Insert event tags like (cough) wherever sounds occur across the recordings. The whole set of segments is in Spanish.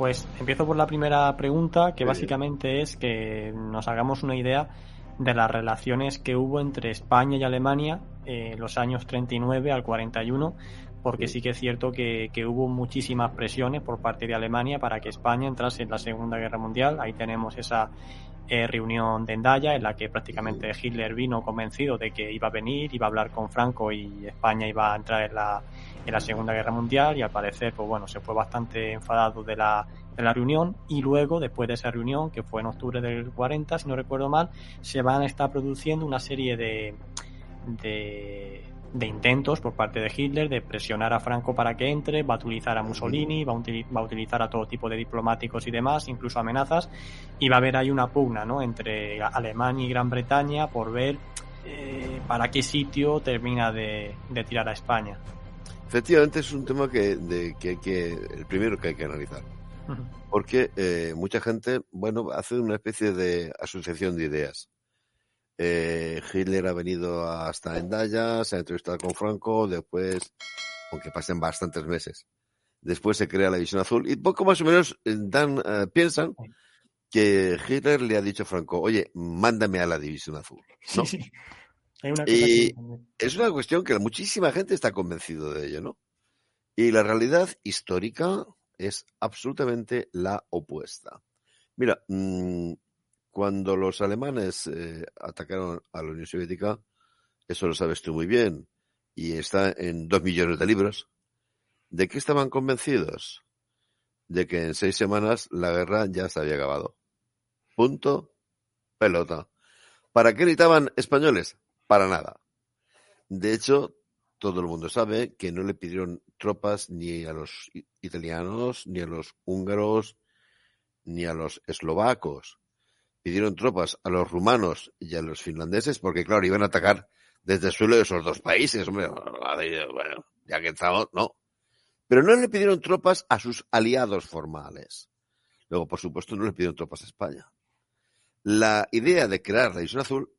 Pues empiezo por la primera pregunta, que básicamente es que nos hagamos una idea de las relaciones que hubo entre España y Alemania en los años 39 al 41, porque sí que es cierto que, que, hubo muchísimas presiones por parte de Alemania para que España entrase en la Segunda Guerra Mundial. Ahí tenemos esa eh, reunión de Endaya en la que prácticamente Hitler vino convencido de que iba a venir, iba a hablar con Franco y España iba a entrar en la, en la Segunda Guerra Mundial y al parecer, pues bueno, se fue bastante enfadado de la, de la reunión y luego, después de esa reunión, que fue en octubre del 40, si no recuerdo mal, se van a estar produciendo una serie de, de de intentos por parte de Hitler de presionar a Franco para que entre, va a utilizar a Mussolini, va a, utilizar a todo tipo de diplomáticos y demás, incluso amenazas, y va a haber ahí una pugna ¿no? entre Alemania y Gran Bretaña por ver eh, para qué sitio termina de, tirar a España. Efectivamente es un tema que, de, que hay que, el primero que hay que analizar. Porque eh, mucha gente, bueno, hace una especie de asociación de ideas eh, Hitler ha venido hasta Endaya, se ha entrevistado con Franco, después, aunque pasen bastantes meses, después se crea la División Azul y poco más o menos eh, dan, eh, piensan que Hitler le ha dicho a Franco, oye, mándame a la División Azul. y es una cuestión que muchísima gente está convencido de ello, ¿no? Y la realidad histórica es absolutamente la opuesta. Mira, mmm, cuando los alemanes eh, atacaron a la Unión Soviética, eso lo sabes tú muy bien, y está en dos millones de libros, ¿de qué estaban convencidos? De que en seis semanas la guerra ya se había acabado. Punto. Pelota. ¿Para qué gritaban españoles? Para nada. De hecho, todo el mundo sabe que no le pidieron tropas ni a los italianos, ni a los húngaros, ni a los eslovacos pidieron tropas a los rumanos y a los finlandeses porque, claro, iban a atacar desde el suelo de esos dos países. Hombre, bueno, ya que estamos, no. Pero no le pidieron tropas a sus aliados formales. Luego, por supuesto, no le pidieron tropas a España. La idea de crear la Isla Azul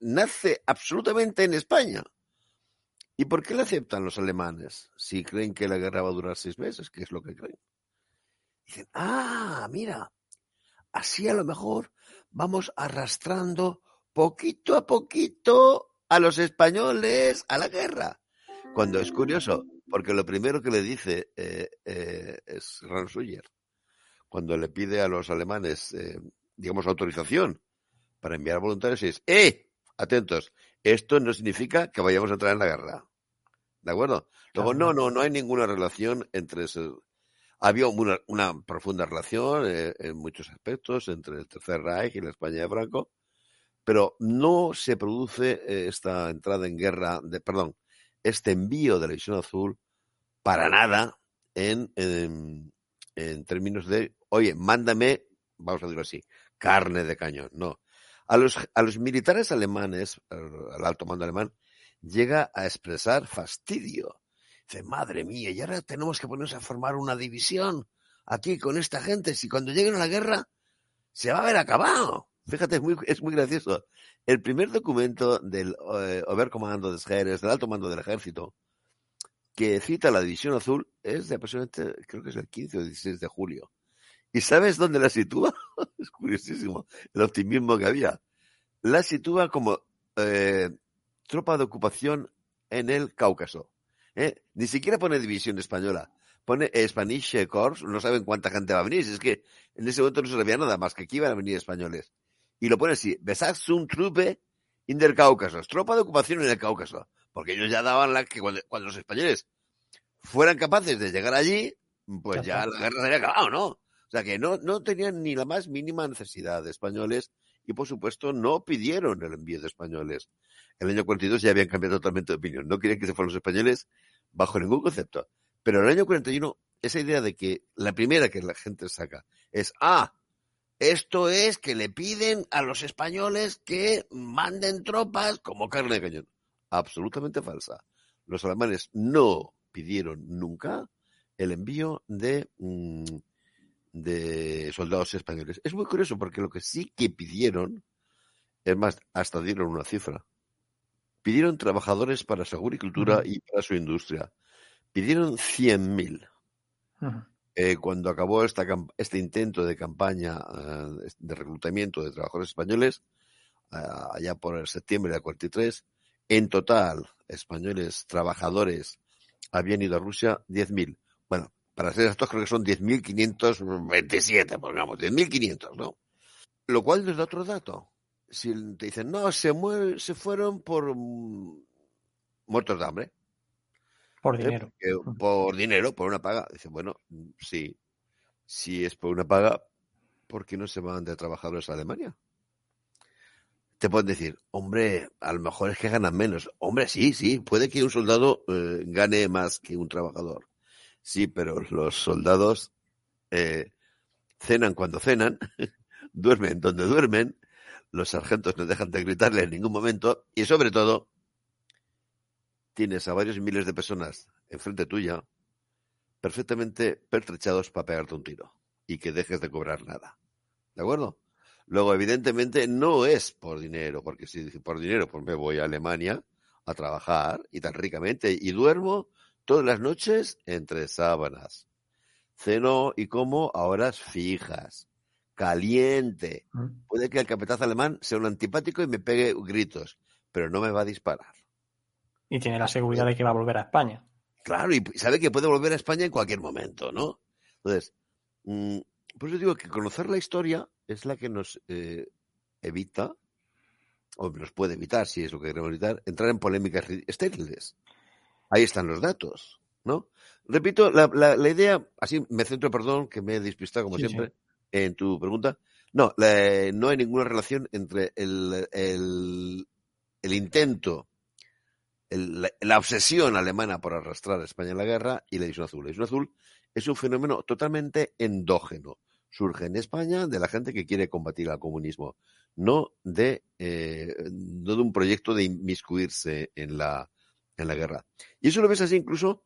nace absolutamente en España. ¿Y por qué la aceptan los alemanes si creen que la guerra va a durar seis meses? ¿Qué es lo que creen? Dicen, ah, mira, Así a lo mejor vamos arrastrando poquito a poquito a los españoles a la guerra. Cuando es curioso, porque lo primero que le dice eh, eh, es Ransuyer, cuando le pide a los alemanes, eh, digamos, autorización para enviar voluntarios, es, ¡eh! Atentos, esto no significa que vayamos a entrar en la guerra. ¿De acuerdo? Luego, no, no, no hay ninguna relación entre eso. Había una, profunda relación eh, en muchos aspectos entre el Tercer Reich y la España de Franco, pero no se produce eh, esta entrada en guerra, de, perdón, este envío de la División Azul para nada en, en, en términos de, oye, mándame, vamos a decirlo así, carne de cañón. No. A los, a los militares alemanes, al alto mando alemán, llega a expresar fastidio Dice, madre mía, y ahora tenemos que ponernos a formar una división aquí con esta gente. Si cuando lleguen a la guerra se va a haber acabado. Fíjate, es muy, es muy gracioso. El primer documento del eh, Oberkommando des Heeres, del alto mando del ejército, que cita la División Azul, es de aproximadamente, creo que es el 15 o 16 de julio. ¿Y sabes dónde la sitúa? (laughs) es curiosísimo el optimismo que había. La sitúa como eh, tropa de ocupación en el Cáucaso. ¿Eh? Ni siquiera pone división española. Pone Spanish Corps, no saben cuánta gente va a venir. Es que en ese momento no se sabía nada más que aquí iban a venir españoles. Y lo pone así, Besatzung Truppe in der Cáucaso, tropa de ocupación en el Cáucaso. Porque ellos ya daban la que cuando, los españoles fueran capaces de llegar allí, pues ya la guerra se había acabado, ¿no? O sea que no, no tenían ni la más mínima necesidad de españoles y por supuesto no pidieron el envío de españoles. En el año 42 ya habían cambiado totalmente de opinión. No querían que se fueran los españoles bajo ningún concepto. Pero en el año 41, esa idea de que la primera que la gente saca es, ah, esto es que le piden a los españoles que manden tropas como carne de cañón. Absolutamente falsa. Los alemanes no pidieron nunca el envío de, mm, de soldados españoles. Es muy curioso porque lo que sí que pidieron, es más, hasta dieron una cifra. Pidieron trabajadores para su agricultura y para su industria. Pidieron 100.000. eh, cuando acabó esta, este intento de campaña eh, de reclutamiento de trabajadores españoles, eh, allá por el septiembre del 43, en total, españoles trabajadores habían ido a Rusia 10.000. Bueno, para ser estos creo que son 10.527, pongamos, 10.500, ¿no? Lo cual nos da otro dato. Si te dicen, no, se, se fueron por mm, muertos de hambre. Por ¿Eh? dinero. por dinero, por una paga. Dicen, bueno, sí, si es por una paga, ¿por qué no se van de trabajadores a Alemania? Te pueden decir, hombre, a lo mejor es que ganan menos. Hombre, sí, sí, puede que un soldado eh, gane más que un trabajador. Sí, pero los soldados eh, cenan cuando cenan, (laughs) duermen donde duermen, los sargentos no dejan de gritarle en ningún momento y sobre todo tienes a varios miles de personas enfrente tuya perfectamente pertrechados para pegarte un tiro y que dejes de cobrar nada. ¿De acuerdo? Luego, evidentemente, no es por dinero, porque si por dinero, pues me voy a Alemania a trabajar y tan ricamente y duermo todas las noches entre sábanas. Ceno y como a horas fijas. Caliente. Mm. Puede que el capitán alemán sea un antipático y me pegue gritos, pero no me va a disparar y tiene la seguridad de que va a volver a España. Claro, y sabe que puede volver a España en cualquier momento, ¿no? Entonces, mm, por eso digo que conocer la historia es la que nos eh, evita, o nos puede evitar, si es lo que queremos evitar, entrar en polémicas estériles. Ahí están los datos, ¿no? Repito, la, la, idea, así me centro, perdón, que me he despistado como siempre en tu pregunta. No, no hay ninguna relación entre el, el, el intento la, obsesión alemana por arrastrar a España en la guerra y la división azul. La división azul es un fenómeno totalmente endógeno. Surge en España de la gente que quiere combatir al comunismo, no de, eh, no de un proyecto de inmiscuirse en la, en la guerra. Y eso lo ves así incluso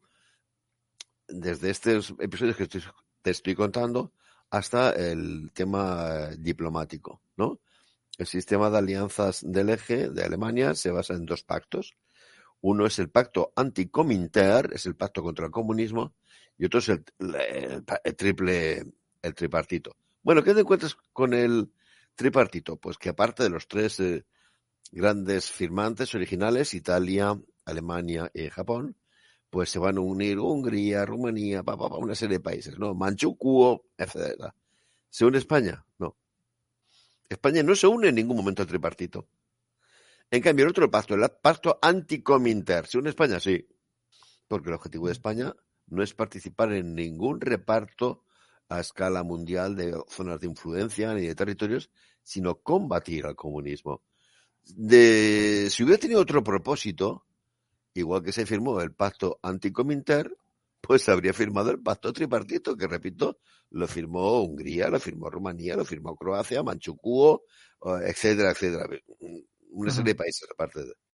desde estos episodios que te estoy contando hasta el tema diplomático, ¿no? El sistema de alianzas del eje de Alemania se basa en dos pactos, uno es el pacto anticominter, es el pacto contra el comunismo, y otro es el, triple, el tripartito. Bueno, ¿qué te encuentras con el tripartito? Pues que aparte de los tres eh, grandes firmantes originales, Italia, Alemania y Japón, pues se van a unir Hungría, Rumanía, pa, una serie de países, ¿no? Manchukuo, etc. ¿Se une España? No. España no se une en ningún momento al tripartito. En cambio, el otro pacto, el pacto anticominter, ¿se une España? Sí. Porque el objetivo de España no es participar en ningún reparto a escala mundial de zonas de influencia ni de territorios, sino combatir al comunismo. De, si hubiera tenido otro propósito, igual que se firmó el pacto anticominter, pues habría firmado el pacto tripartito, que repito, lo firmó Hungría, lo firmó Rumanía, lo firmó Croacia, Manchukuo, etcétera, etcétera una serie de países aparte de.